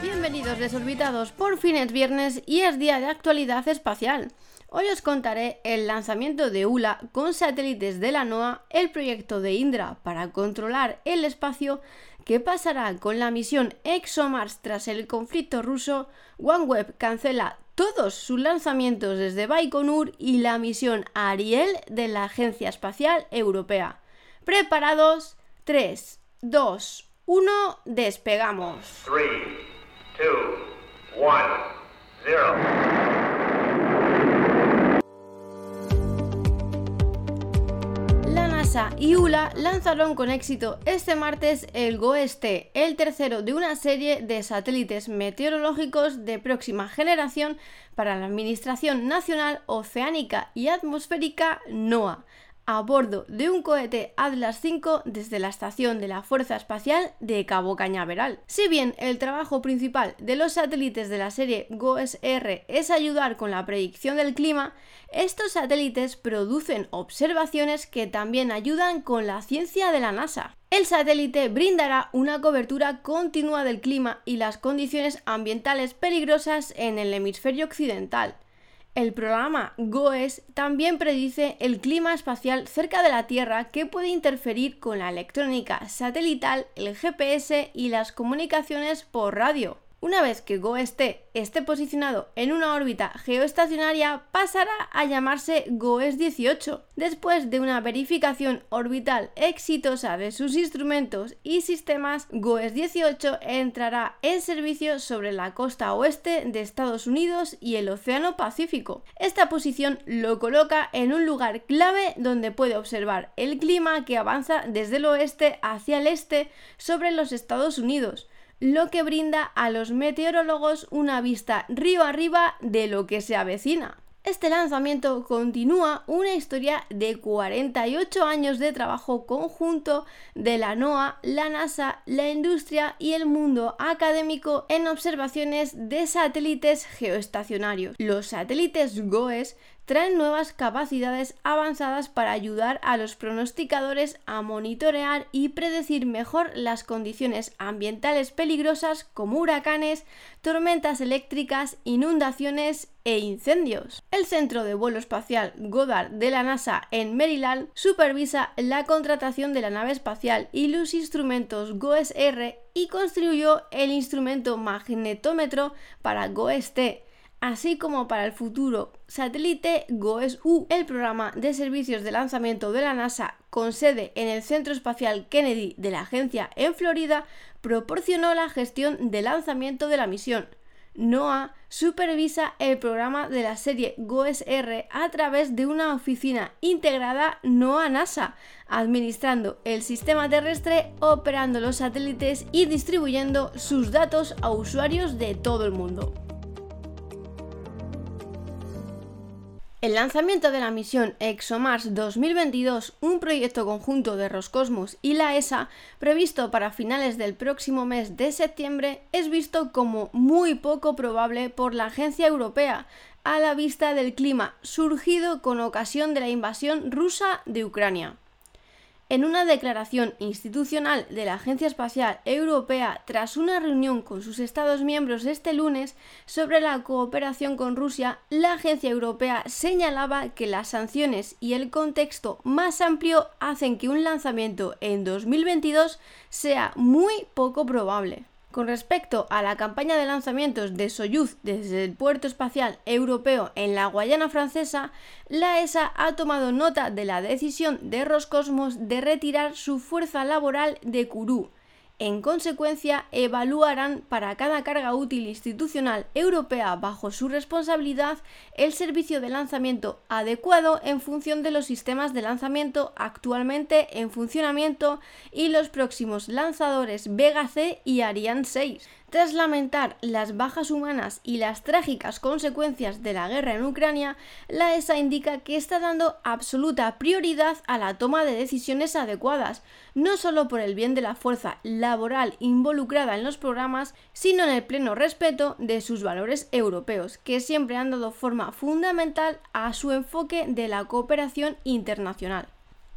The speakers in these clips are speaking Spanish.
Bienvenidos desorbitados, por fin es viernes y es día de actualidad espacial. Hoy os contaré el lanzamiento de ULA con satélites de la NOAA, el proyecto de Indra para controlar el espacio, qué pasará con la misión ExoMars tras el conflicto ruso, OneWeb cancela todos sus lanzamientos desde Baikonur y la misión Ariel de la Agencia Espacial Europea. ¿Preparados? 3, 2, 1, despegamos. 3, 2, 1, 0. y ULA lanzaron con éxito este martes el GOESTE, el tercero de una serie de satélites meteorológicos de próxima generación para la Administración Nacional Oceánica y Atmosférica NOAA a bordo de un cohete Atlas V desde la estación de la Fuerza Espacial de Cabo Cañaveral. Si bien el trabajo principal de los satélites de la serie GOES-R es ayudar con la predicción del clima, estos satélites producen observaciones que también ayudan con la ciencia de la NASA. El satélite brindará una cobertura continua del clima y las condiciones ambientales peligrosas en el hemisferio occidental. El programa GOES también predice el clima espacial cerca de la Tierra que puede interferir con la electrónica satelital, el GPS y las comunicaciones por radio. Una vez que GOES esté posicionado en una órbita geoestacionaria, pasará a llamarse GOES 18. Después de una verificación orbital exitosa de sus instrumentos y sistemas, GOES 18 entrará en servicio sobre la costa oeste de Estados Unidos y el Océano Pacífico. Esta posición lo coloca en un lugar clave donde puede observar el clima que avanza desde el oeste hacia el este sobre los Estados Unidos lo que brinda a los meteorólogos una vista río arriba de lo que se avecina. Este lanzamiento continúa una historia de 48 años de trabajo conjunto de la NOAA, la NASA, la industria y el mundo académico en observaciones de satélites geoestacionarios. Los satélites GOES traen nuevas capacidades avanzadas para ayudar a los pronosticadores a monitorear y predecir mejor las condiciones ambientales peligrosas como huracanes, tormentas eléctricas, inundaciones e incendios. El Centro de Vuelo Espacial Goddard de la NASA en Maryland supervisa la contratación de la nave espacial y los instrumentos GOES-R y construyó el instrumento magnetómetro para GOES-T así como para el futuro satélite GOES-U, el programa de servicios de lanzamiento de la NASA con sede en el Centro Espacial Kennedy de la agencia en Florida, proporcionó la gestión de lanzamiento de la misión. NOAA supervisa el programa de la serie GOES-R a través de una oficina integrada NOAA-NASA, administrando el sistema terrestre, operando los satélites y distribuyendo sus datos a usuarios de todo el mundo. El lanzamiento de la misión ExoMars 2022, un proyecto conjunto de Roscosmos y la ESA, previsto para finales del próximo mes de septiembre, es visto como muy poco probable por la agencia europea, a la vista del clima surgido con ocasión de la invasión rusa de Ucrania. En una declaración institucional de la Agencia Espacial Europea tras una reunión con sus Estados miembros este lunes sobre la cooperación con Rusia, la Agencia Europea señalaba que las sanciones y el contexto más amplio hacen que un lanzamiento en 2022 sea muy poco probable. Con respecto a la campaña de lanzamientos de Soyuz desde el puerto espacial europeo en la Guayana francesa, la ESA ha tomado nota de la decisión de Roscosmos de retirar su fuerza laboral de Kourou, en consecuencia, evaluarán para cada carga útil institucional europea bajo su responsabilidad el servicio de lanzamiento adecuado en función de los sistemas de lanzamiento actualmente en funcionamiento y los próximos lanzadores Vega C y Ariane 6. Tras lamentar las bajas humanas y las trágicas consecuencias de la guerra en Ucrania, la ESA indica que está dando absoluta prioridad a la toma de decisiones adecuadas, no solo por el bien de la fuerza laboral involucrada en los programas, sino en el pleno respeto de sus valores europeos, que siempre han dado forma fundamental a su enfoque de la cooperación internacional.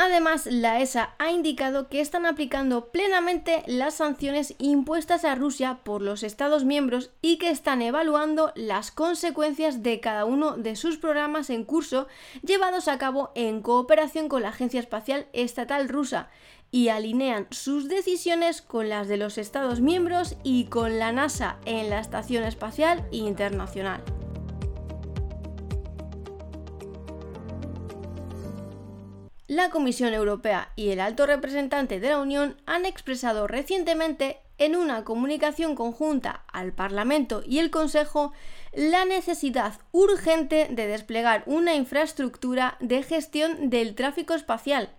Además, la ESA ha indicado que están aplicando plenamente las sanciones impuestas a Rusia por los Estados miembros y que están evaluando las consecuencias de cada uno de sus programas en curso llevados a cabo en cooperación con la Agencia Espacial Estatal rusa y alinean sus decisiones con las de los Estados miembros y con la NASA en la Estación Espacial Internacional. La Comisión Europea y el alto representante de la Unión han expresado recientemente en una comunicación conjunta al Parlamento y el Consejo la necesidad urgente de desplegar una infraestructura de gestión del tráfico espacial.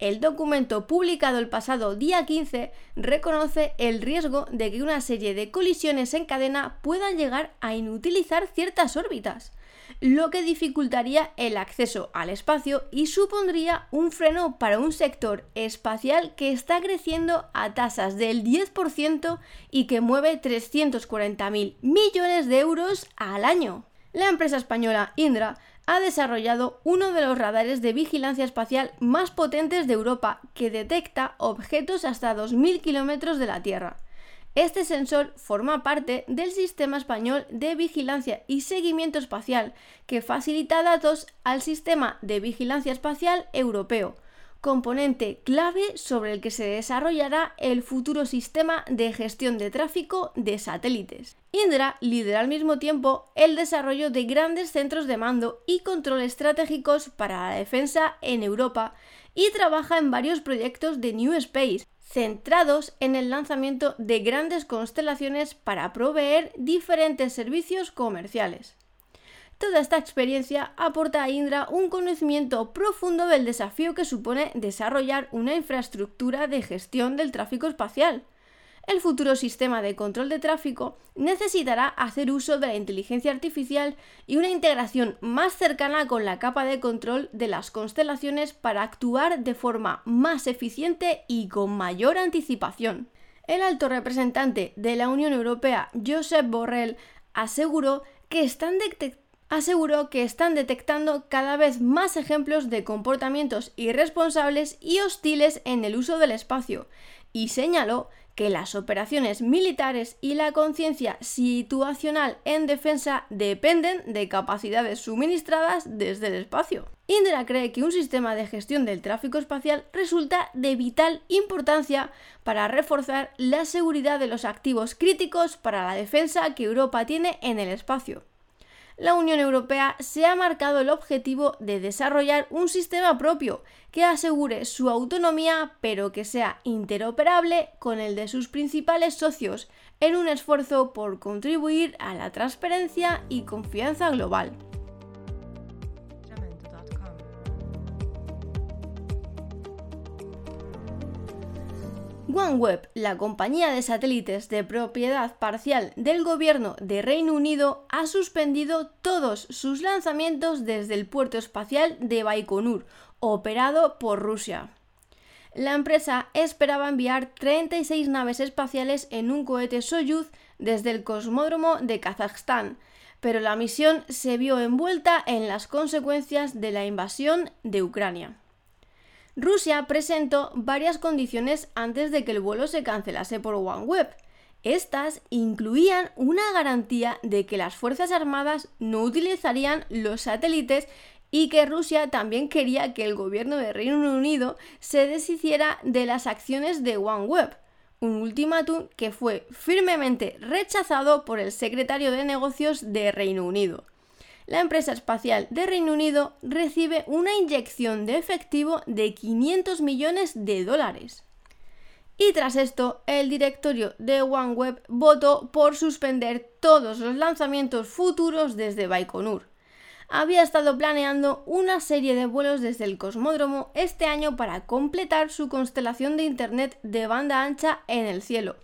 El documento publicado el pasado día 15 reconoce el riesgo de que una serie de colisiones en cadena puedan llegar a inutilizar ciertas órbitas lo que dificultaría el acceso al espacio y supondría un freno para un sector espacial que está creciendo a tasas del 10% y que mueve 340.000 millones de euros al año. La empresa española Indra ha desarrollado uno de los radares de vigilancia espacial más potentes de Europa que detecta objetos hasta 2.000 kilómetros de la Tierra. Este sensor forma parte del Sistema Español de Vigilancia y Seguimiento Espacial, que facilita datos al Sistema de Vigilancia Espacial Europeo, componente clave sobre el que se desarrollará el futuro sistema de gestión de tráfico de satélites. Indra lidera al mismo tiempo el desarrollo de grandes centros de mando y control estratégicos para la defensa en Europa y trabaja en varios proyectos de New Space, centrados en el lanzamiento de grandes constelaciones para proveer diferentes servicios comerciales. Toda esta experiencia aporta a Indra un conocimiento profundo del desafío que supone desarrollar una infraestructura de gestión del tráfico espacial, el futuro sistema de control de tráfico necesitará hacer uso de la inteligencia artificial y una integración más cercana con la capa de control de las constelaciones para actuar de forma más eficiente y con mayor anticipación. El alto representante de la Unión Europea, Josep Borrell, aseguró que están aseguró que están detectando cada vez más ejemplos de comportamientos irresponsables y hostiles en el uso del espacio, y señaló que las operaciones militares y la conciencia situacional en defensa dependen de capacidades suministradas desde el espacio. Indra cree que un sistema de gestión del tráfico espacial resulta de vital importancia para reforzar la seguridad de los activos críticos para la defensa que Europa tiene en el espacio la Unión Europea se ha marcado el objetivo de desarrollar un sistema propio que asegure su autonomía pero que sea interoperable con el de sus principales socios en un esfuerzo por contribuir a la transparencia y confianza global. OneWeb, la compañía de satélites de propiedad parcial del gobierno de Reino Unido, ha suspendido todos sus lanzamientos desde el puerto espacial de Baikonur, operado por Rusia. La empresa esperaba enviar 36 naves espaciales en un cohete Soyuz desde el cosmódromo de Kazajstán, pero la misión se vio envuelta en las consecuencias de la invasión de Ucrania. Rusia presentó varias condiciones antes de que el vuelo se cancelase por OneWeb. Estas incluían una garantía de que las Fuerzas Armadas no utilizarían los satélites y que Rusia también quería que el gobierno de Reino Unido se deshiciera de las acciones de OneWeb, un ultimátum que fue firmemente rechazado por el secretario de Negocios de Reino Unido la empresa espacial de Reino Unido recibe una inyección de efectivo de 500 millones de dólares. Y tras esto, el directorio de OneWeb votó por suspender todos los lanzamientos futuros desde Baikonur. Había estado planeando una serie de vuelos desde el cosmódromo este año para completar su constelación de Internet de banda ancha en el cielo.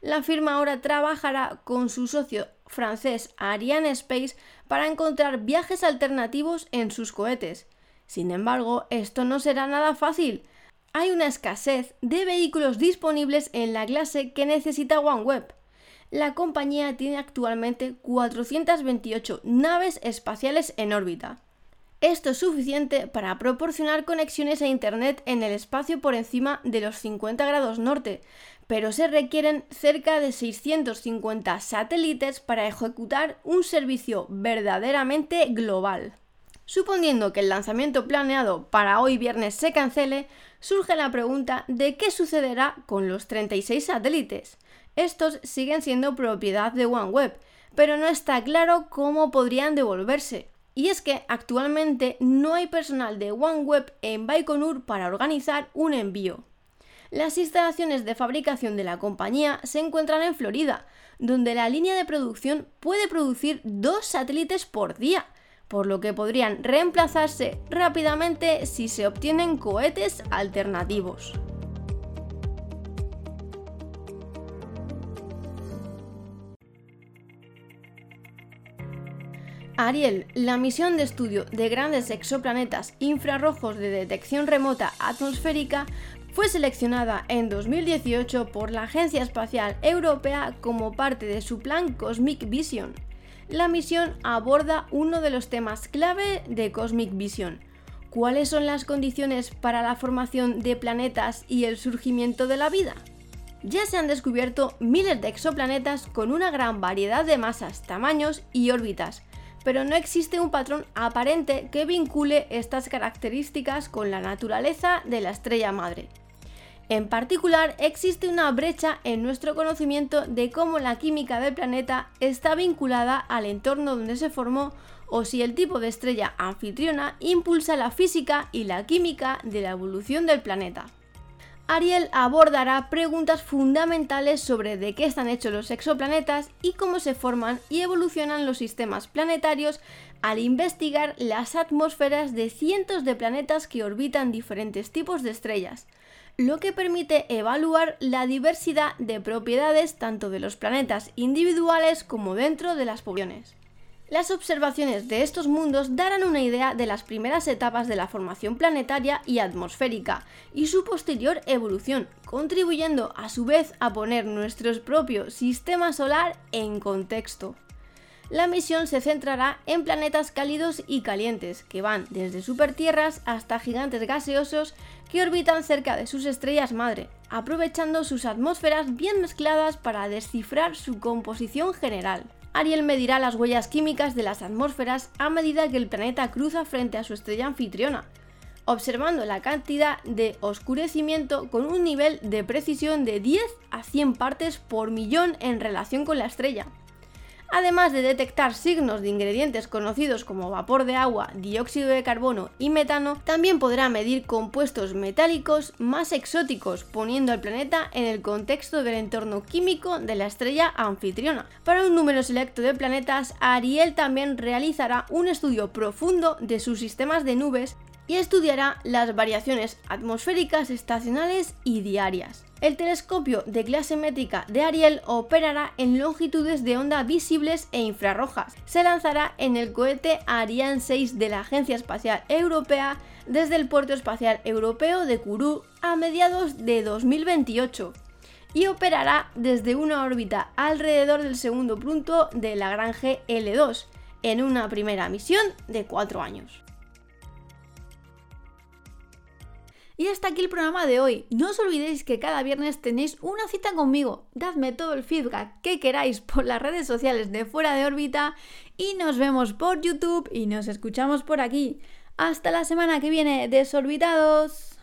La firma ahora trabajará con su socio francés Ariane Space para encontrar viajes alternativos en sus cohetes. Sin embargo, esto no será nada fácil. Hay una escasez de vehículos disponibles en la clase que necesita OneWeb. La compañía tiene actualmente 428 naves espaciales en órbita. Esto es suficiente para proporcionar conexiones a Internet en el espacio por encima de los 50 grados norte, pero se requieren cerca de 650 satélites para ejecutar un servicio verdaderamente global. Suponiendo que el lanzamiento planeado para hoy viernes se cancele, surge la pregunta de qué sucederá con los 36 satélites. Estos siguen siendo propiedad de OneWeb, pero no está claro cómo podrían devolverse. Y es que actualmente no hay personal de OneWeb en Baikonur para organizar un envío. Las instalaciones de fabricación de la compañía se encuentran en Florida, donde la línea de producción puede producir dos satélites por día, por lo que podrían reemplazarse rápidamente si se obtienen cohetes alternativos. Ariel, la misión de estudio de grandes exoplanetas infrarrojos de detección remota atmosférica, fue seleccionada en 2018 por la Agencia Espacial Europea como parte de su plan Cosmic Vision la misión aborda uno de los temas clave de Cosmic Vision. ¿Cuáles son las condiciones para la formación de planetas y el surgimiento de la vida? Ya se han descubierto miles de exoplanetas con una gran variedad de masas, tamaños y órbitas, pero no existe un patrón aparente que vincule estas características con la naturaleza de la estrella madre. En particular, existe una brecha en nuestro conocimiento de cómo la química del planeta está vinculada al entorno donde se formó o si el tipo de estrella anfitriona impulsa la física y la química de la evolución del planeta. Ariel abordará preguntas fundamentales sobre de qué están hechos los exoplanetas y cómo se forman y evolucionan los sistemas planetarios al investigar las atmósferas de cientos de planetas que orbitan diferentes tipos de estrellas, lo que permite evaluar la diversidad de propiedades tanto de los planetas individuales como dentro de las poblaciones. Las observaciones de estos mundos darán una idea de las primeras etapas de la formación planetaria y atmosférica y su posterior evolución, contribuyendo a su vez a poner nuestro propio sistema solar en contexto la misión se centrará en planetas cálidos y calientes, que van desde supertierras hasta gigantes gaseosos que orbitan cerca de sus estrellas madre, aprovechando sus atmósferas bien mezcladas para descifrar su composición general. Ariel medirá las huellas químicas de las atmósferas a medida que el planeta cruza frente a su estrella anfitriona, observando la cantidad de oscurecimiento con un nivel de precisión de 10 a 100 partes por millón en relación con la estrella además de detectar signos de ingredientes conocidos como vapor de agua, dióxido de carbono y metano, también podrá medir compuestos metálicos más exóticos, poniendo al planeta en el contexto del entorno químico de la estrella anfitriona. Para un número selecto de planetas, Ariel también realizará un estudio profundo de sus sistemas de nubes y estudiará las variaciones atmosféricas estacionales y diarias. El telescopio de clase métrica de Ariel operará en longitudes de onda visibles e infrarrojas. Se lanzará en el cohete Ariane 6 de la Agencia Espacial Europea desde el Puerto Espacial Europeo de Kourou a mediados de 2028 y operará desde una órbita alrededor del segundo punto de Lagrange L2 en una primera misión de 4 años. Y hasta aquí el programa de hoy. No os olvidéis que cada viernes tenéis una cita conmigo. Dadme todo el feedback que queráis por las redes sociales de Fuera de órbita y nos vemos por YouTube y nos escuchamos por aquí. Hasta la semana que viene, desorbitados.